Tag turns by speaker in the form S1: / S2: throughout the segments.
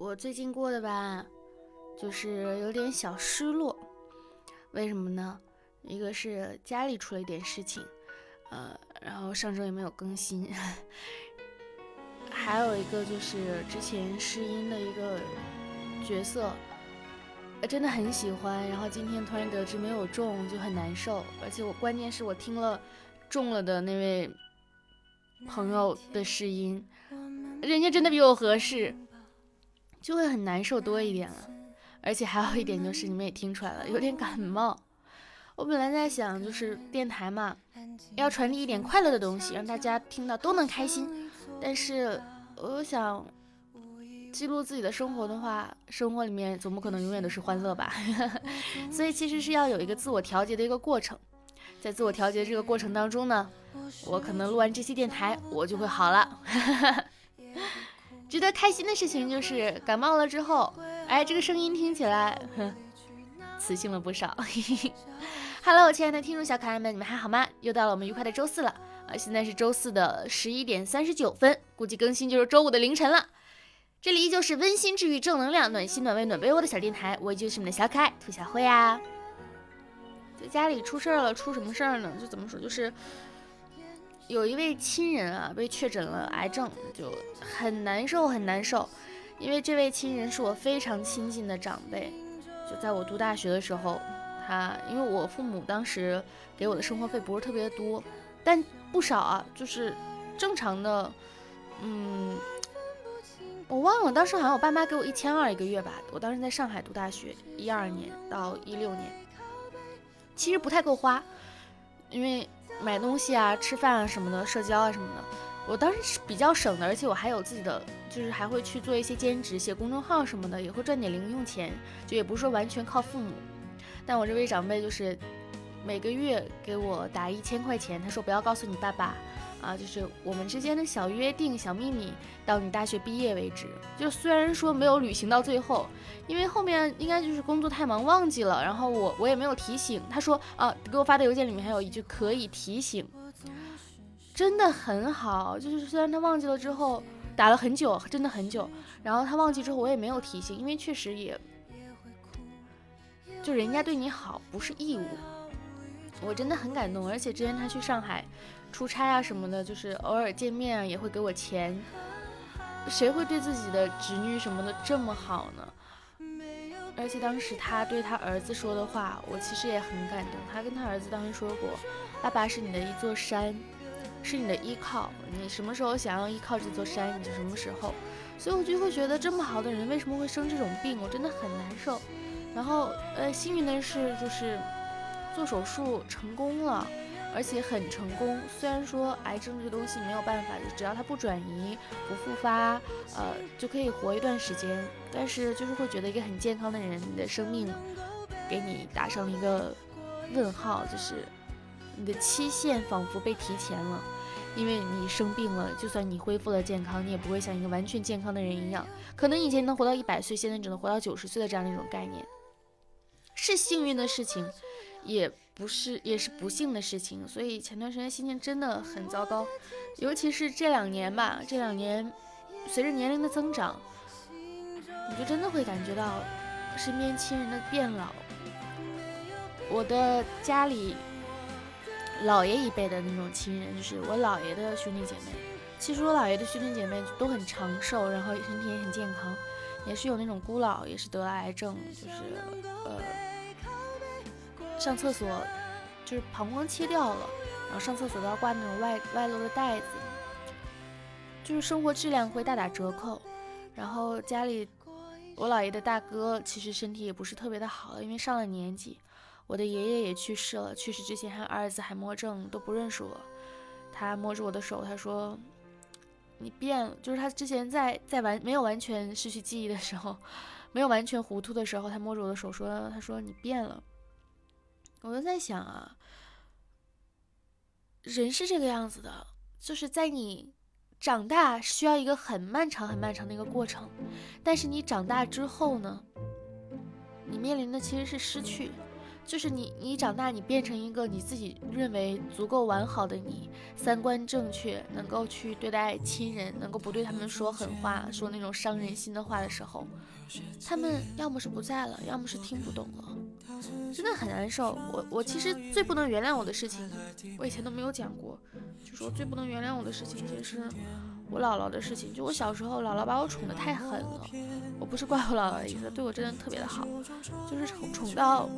S1: 我最近过的吧，就是有点小失落。为什么呢？一个是家里出了一点事情，呃，然后上周也没有更新。还有一个就是之前试音的一个角色，真的很喜欢，然后今天突然得知没有中，就很难受。而且我关键是我听了中了的那位朋友的试音，人家真的比我合适。就会很难受多一点了，而且还有一点就是你们也听出来了，有点感冒。我本来在想，就是电台嘛，要传递一点快乐的东西，让大家听到都能开心。但是我想，记录自己的生活的话，生活里面总不可能永远都是欢乐吧？所以其实是要有一个自我调节的一个过程。在自我调节这个过程当中呢，我可能录完这期电台，我就会好了。值得开心的事情就是感冒了之后，哎，这个声音听起来，哼，磁性了不少。Hello，亲爱的听众小可爱们，你们还好吗？又到了我们愉快的周四了啊！现在是周四的十一点三十九分，估计更新就是周五的凌晨了。这里依旧是温馨治愈、正能量、暖心暖胃暖被窝的小电台，我依旧是你的小可爱兔小慧啊。在家里出事儿了，出什么事儿呢？就怎么说，就是。有一位亲人啊，被确诊了癌症，就很难受，很难受。因为这位亲人是我非常亲近的长辈，就在我读大学的时候，他因为我父母当时给我的生活费不是特别多，但不少啊，就是正常的，嗯，我忘了，当时好像我爸妈给我一千二一个月吧。我当时在上海读大学，一二年到一六年，其实不太够花，因为。买东西啊，吃饭啊什么的，社交啊什么的，我当时是比较省的，而且我还有自己的，就是还会去做一些兼职，写公众号什么的，也会赚点零用钱，就也不是说完全靠父母。但我这位长辈就是每个月给我打一千块钱，他说不要告诉你爸爸。啊，就是我们之间的小约定、小秘密，到你大学毕业为止。就虽然说没有履行到最后，因为后面应该就是工作太忙忘记了，然后我我也没有提醒。他说啊，给我发的邮件里面还有一句可以提醒，真的很好。就是虽然他忘记了之后，打了很久，真的很久，然后他忘记之后我也没有提醒，因为确实也，就人家对你好不是义务，我真的很感动。而且之前他去上海。出差啊什么的，就是偶尔见面啊，也会给我钱。谁会对自己的侄女什么的这么好呢？而且当时他对他儿子说的话，我其实也很感动。他跟他儿子当时说过：“爸爸是你的一座山，是你的依靠。你什么时候想要依靠这座山，你就什么时候。”所以我就会觉得，这么好的人为什么会生这种病？我真的很难受。然后，呃，幸运的是，就是做手术成功了。而且很成功，虽然说癌症这个东西没有办法，就只要它不转移、不复发，呃，就可以活一段时间。但是就是会觉得一个很健康的人，你的生命给你打上了一个问号，就是你的期限仿佛被提前了，因为你生病了，就算你恢复了健康，你也不会像一个完全健康的人一样，可能以前能活到一百岁，现在只能活到九十岁的这样的一种概念，是幸运的事情，也。不是，也是不幸的事情，所以前段时间心情真的很糟糕，尤其是这两年吧，这两年随着年龄的增长，你就真的会感觉到身边亲人的变老。我的家里姥爷一辈的那种亲人，就是我姥爷的兄弟姐妹，其实我姥爷的兄弟姐妹都很长寿，然后身体也很健康，也是有那种孤老，也是得了癌症，就是呃。上厕所就是膀胱切掉了，然后上厕所都要挂那种外外露的袋子，就是生活质量会大打折扣。然后家里我姥爷的大哥其实身体也不是特别的好，因为上了年纪。我的爷爷也去世了，去世之前还有阿尔兹海默症，都不认识我。他摸着我的手，他说：“你变了。”就是他之前在在完没有完全失去记忆的时候，没有完全糊涂的时候，他摸着我的手说：“他说你变了。”我就在想啊，人是这个样子的，就是在你长大需要一个很漫长、很漫长的一个过程，但是你长大之后呢，你面临的其实是失去，就是你，你长大，你变成一个你自己认为足够完好的你，三观正确，能够去对待亲人，能够不对他们说狠话，说那种伤人心的话的时候，他们要么是不在了，要么是听不懂了，真的很难受。我我其实最不能原谅我的事情，我以前都没有讲过，就说最不能原谅我的事情就是。我姥姥的事情，就我小时候，姥姥把我宠得太狠了。我不是怪我姥姥的意思，对我真的特别的好，就是宠宠到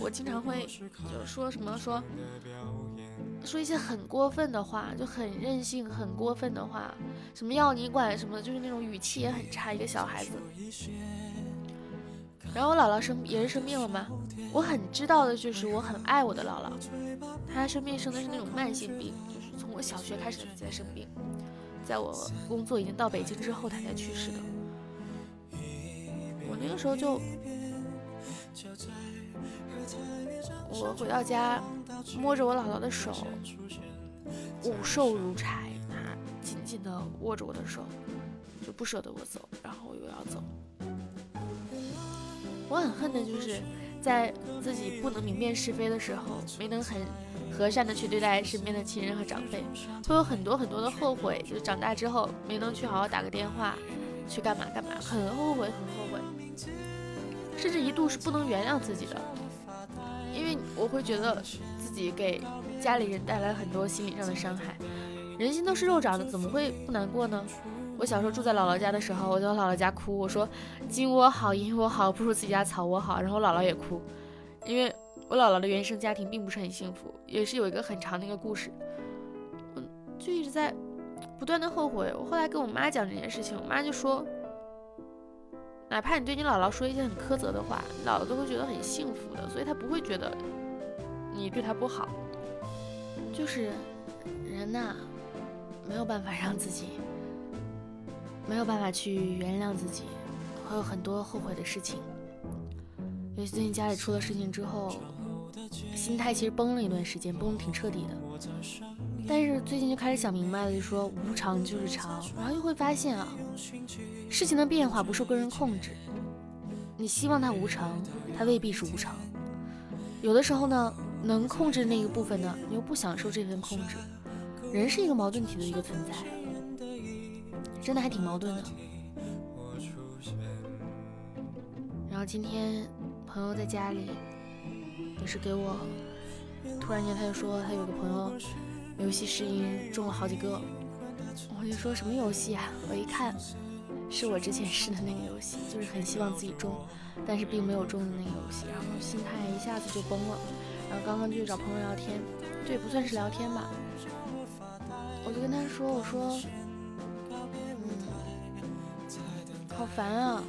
S1: 我经常会就说什么说说一些很过分的话，就很任性、很过分的话，什么要你管什么，就是那种语气也很差，一个小孩子。然后我姥姥生也是生病了嘛，我很知道的就是我很爱我的姥姥，她生病生的是那种慢性病，就是从我小学开始就在生病。在我工作已经到北京之后，她才去世的。我那个时候就，我回到家，摸着我姥姥的手，骨瘦如柴，她紧紧地握着我的手，就不舍得我走，然后又要走。我很恨的就是在自己不能明辨是非的时候，没能很。和善的去对待身边的亲人和长辈，会有很多很多的后悔。就长大之后没能去好好打个电话，去干嘛干嘛，很后悔，很后悔，甚至一度是不能原谅自己的，因为我会觉得自己给家里人带来很多心理上的伤害。人心都是肉长的，怎么会不难过呢？我小时候住在姥姥家的时候，我在我姥姥家哭，我说金窝好，银窝好，不如自己家草窝好。然后姥姥也哭，因为。我姥姥的原生家庭并不是很幸福，也是有一个很长的一个故事。我就一直在不断的后悔。我后来跟我妈讲这件事情，我妈就说，哪怕你对你姥姥说一些很苛责的话，姥姥都会觉得很幸福的，所以她不会觉得你对她不好。就是人呐，没有办法让自己，没有办法去原谅自己，会有很多后悔的事情。尤其最近家里出了事情之后。心态其实崩了一段时间，崩的挺彻底的。但是最近就开始想明白了，就说无常就是常，然后又会发现啊，事情的变化不受个人控制。你希望它无常，它未必是无常。有的时候呢，能控制那个部分呢，你又不享受这份控制。人是一个矛盾体的一个存在，真的还挺矛盾的。然后今天朋友在家里。也是给我，突然间他就说他有个朋友游戏试音中了好几个，我就说什么游戏啊？我一看是我之前试的那个游戏，就是很希望自己中，但是并没有中的那个游戏，然后心态一下子就崩了。然后刚刚就找朋友聊天，这也不算是聊天吧，我就跟他说，我说，好烦啊，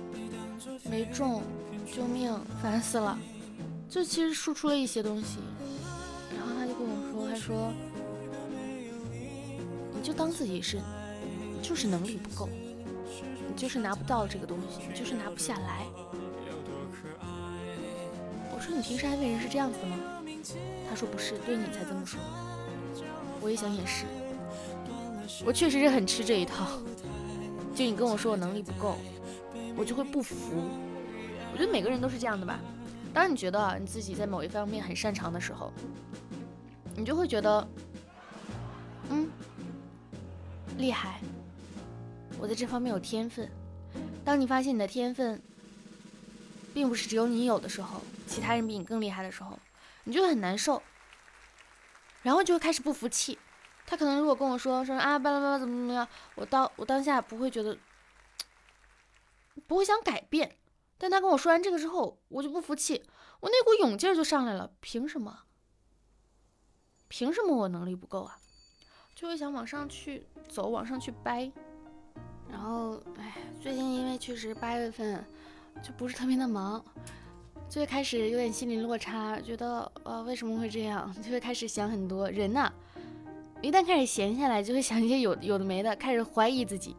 S1: 没中，救命，烦死了。就其实输出了一些东西，然后他就跟我说：“他说，你就当自己是，就是能力不够，你就是拿不到这个东西，你就是拿不下来。”我说：“你平时安慰人是这样子的吗？”他说：“不是，对你才这么说。”我一想也是，我确实是很吃这一套。就你跟我说我能力不够，我就会不服。我觉得每个人都是这样的吧。当你觉得你自己在某一方面很擅长的时候，你就会觉得，嗯，厉害，我在这方面有天分。当你发现你的天分，并不是只有你有的时候，其他人比你更厉害的时候，你就很难受，然后就会开始不服气。他可能如果跟我说说啊巴拉巴拉怎么怎么样，我当我当下不会觉得，不会想改变。但他跟我说完这个之后，我就不服气，我那股勇劲儿就上来了。凭什么？凭什么我能力不够啊？就会想往上去走，往上去掰。然后，哎，最近因为确实八月份就不是特别的忙，就会开始有点心理落差，觉得呃为什么会这样？就会开始想很多。人呐，一旦开始闲下来，就会想一些有有的没的，开始怀疑自己，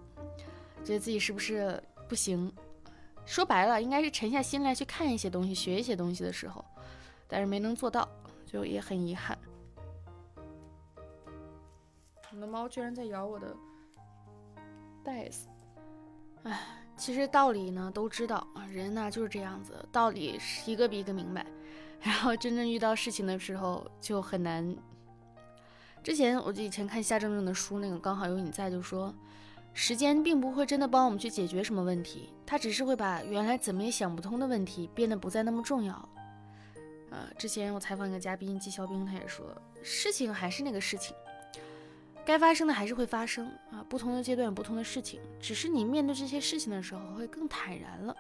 S1: 觉得自己是不是不行。说白了，应该是沉下心来去看一些东西、学一些东西的时候，但是没能做到，就也很遗憾。我的猫居然在咬我的袋子，哎，其实道理呢都知道，人呢就是这样子，道理是一个比一个明白，然后真正遇到事情的时候就很难。之前我就以前看夏正正的书，那个刚好有你在，就说时间并不会真的帮我们去解决什么问题，它只是会把原来怎么也想不通的问题变得不再那么重要。呃，之前我采访一个嘉宾纪肖冰，他也说，事情还是那个事情，该发生的还是会发生啊，不同的阶段有不同的事情，只是你面对这些事情的时候会更坦然了，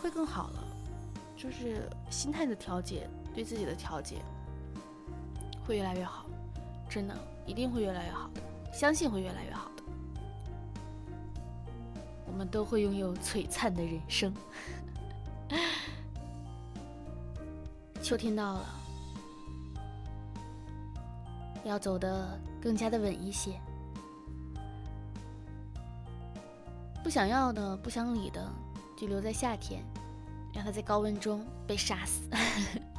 S1: 会更好了，就是心态的调节，对自己的调节会越来越好，真的一定会越来越好的，相信会越来越好的，我们都会拥有璀璨的人生。秋天到了，要走的更加的稳一些。不想要的、不想理的，就留在夏天，让它在高温中被杀死。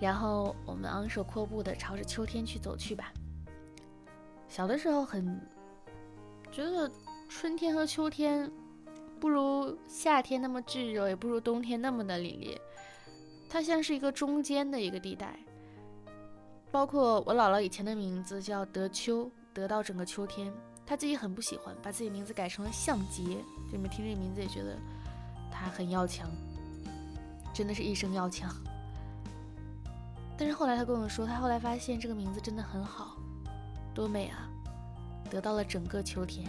S1: 然后我们昂首阔步的朝着秋天去走去吧。小的时候很觉得春天和秋天。不如夏天那么炙热，也不如冬天那么的凛冽。它像是一个中间的一个地带。包括我姥姥以前的名字叫德秋，得到整个秋天，她自己很不喜欢，把自己名字改成了向杰。你们听这名字也觉得她很要强，真的是一生要强。但是后来他跟我说，他后来发现这个名字真的很好，多美啊，得到了整个秋天。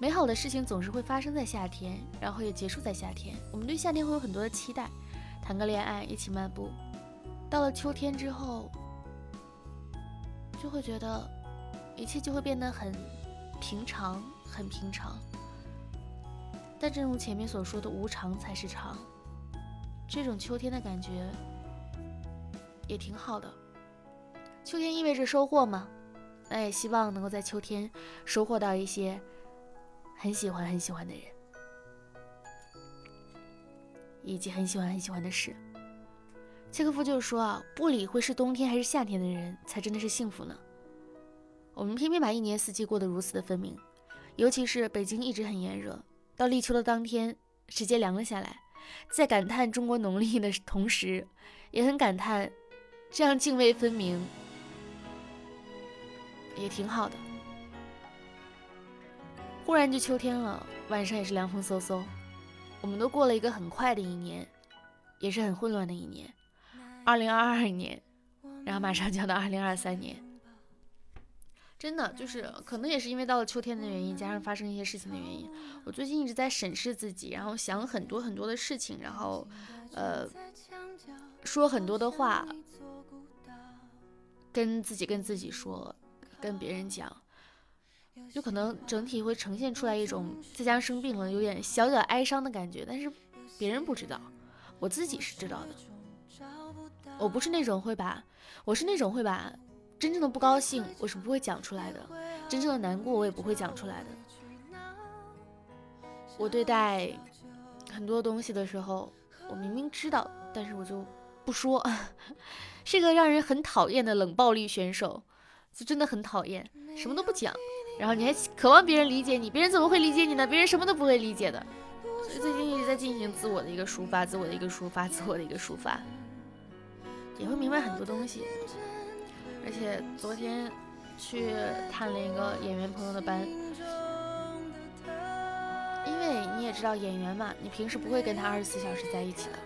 S1: 美好的事情总是会发生在夏天，然后也结束在夏天。我们对夏天会有很多的期待，谈个恋爱，一起漫步。到了秋天之后，就会觉得一切就会变得很平常，很平常。但正如前面所说的，无常才是常。这种秋天的感觉也挺好的。秋天意味着收获嘛，那也希望能够在秋天收获到一些。很喜欢很喜欢的人，以及很喜欢很喜欢的事。契诃夫就说啊，不理会是冬天还是夏天的人，才真的是幸福呢。我们偏偏把一年四季过得如此的分明，尤其是北京一直很炎热，到立秋的当天，直接凉了下来。在感叹中国农历的同时，也很感叹，这样泾渭分明，也挺好的。忽然就秋天了，晚上也是凉风嗖嗖。我们都过了一个很快的一年，也是很混乱的一年。二零二二年，然后马上就要到二零二三年。真的就是，可能也是因为到了秋天的原因，加上发生一些事情的原因，我最近一直在审视自己，然后想很多很多的事情，然后，呃，说很多的话，跟自己跟自己说，跟别人讲。就可能整体会呈现出来一种在家生病了，有点小小哀伤的感觉，但是别人不知道，我自己是知道的。我不是那种会把，我是那种会把真正的不高兴，我是不会讲出来的；真正的难过，我也不会讲出来的。我对待很多东西的时候，我明明知道，但是我就不说，是个让人很讨厌的冷暴力选手，就真的很讨厌，什么都不讲。然后你还渴望别人理解你，别人怎么会理解你呢？别人什么都不会理解的。所以最近一直在进行自我的一个抒发，自我的一个抒发，自我的一个抒发，也会明白很多东西。而且昨天去探了一个演员朋友的班，因为你也知道演员嘛，你平时不会跟他二十四小时在一起的，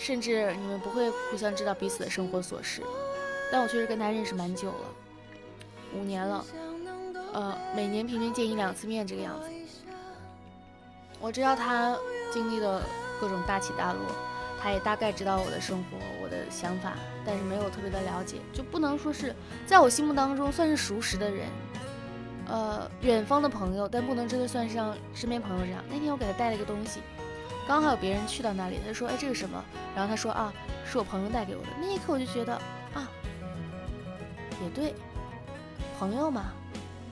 S1: 甚至你们不会互相知道彼此的生活琐事。但我确实跟他认识蛮久了。五年了，呃，每年平均见一两次面这个样子。我知道他经历的各种大起大落，他也大概知道我的生活、我的想法，但是没有特别的了解，就不能说是在我心目当中算是熟识的人，呃，远方的朋友，但不能真的算上身边朋友这样。那天我给他带了一个东西，刚好有别人去到那里，他说：“哎，这是什么？”然后他说：“啊，是我朋友带给我的。”那一刻我就觉得啊，也对。朋友嘛，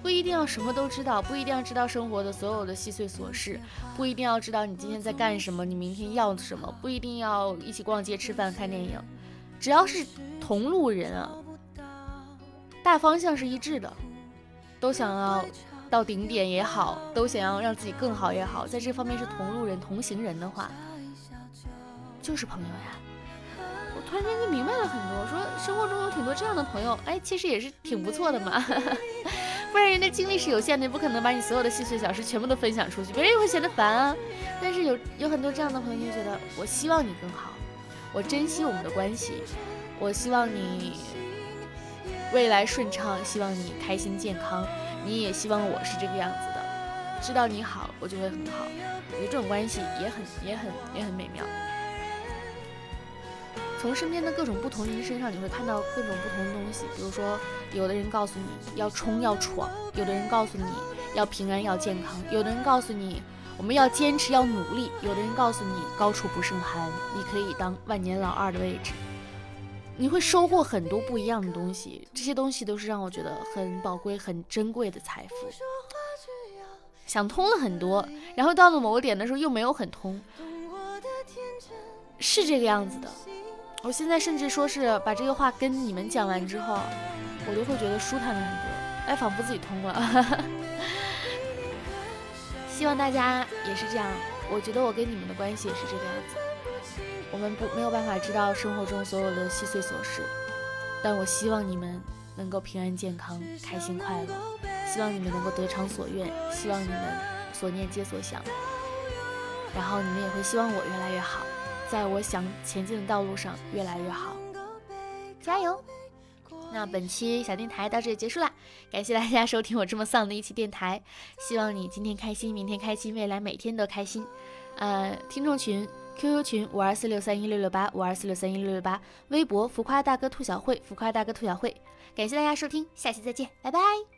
S1: 不一定要什么都知道，不一定要知道生活的所有的细碎琐事，不一定要知道你今天在干什么，你明天要什么，不一定要一起逛街、吃饭、看电影，只要是同路人啊，大方向是一致的，都想要到顶点也好，都想要让自己更好也好，在这方面是同路人、同行人的话，就是朋友呀。我突然间就明白了很多，说生活中有挺多这样的朋友，哎，其实也是挺不错的嘛。不然人的精力是有限的，不可能把你所有的细碎小事全部都分享出去，别人也会显得烦啊。但是有有很多这样的朋友，就觉得我希望你更好，我珍惜我们的关系，我希望你未来顺畅，希望你开心健康，你也希望我是这个样子的。知道你好，我就会很好。我觉得这种关系也很也很也很美妙。从身边的各种不同人身上，你会看到各种不同的东西。比如说，有的人告诉你要冲要闯，有的人告诉你要平安要健康，有的人告诉你我们要坚持要努力，有的人告诉你高处不胜寒，你可以当万年老二的位置。你会收获很多不一样的东西，这些东西都是让我觉得很宝贵、很珍贵的财富。想通了很多，然后到了某个点的时候又没有很通，是这个样子的。我现在甚至说是把这个话跟你们讲完之后，我都会觉得舒坦了很多，哎，仿佛自己通了。希望大家也是这样。我觉得我跟你们的关系也是这个样子。我们不没有办法知道生活中所有的细碎琐事，但我希望你们能够平安健康、开心快乐。希望你们能够得偿所愿，希望你们所念皆所想。然后你们也会希望我越来越好。在我想前进的道路上越来越好，加油！那本期小电台到这里结束了，感谢大家收听我这么丧的一期电台。希望你今天开心，明天开心，未来每天都开心。呃，听众群 QQ 群五二四六三一六六八五二四六三一六六八，微博浮夸大哥兔小慧浮夸大哥兔小慧。感谢大家收听，下期再见，拜拜。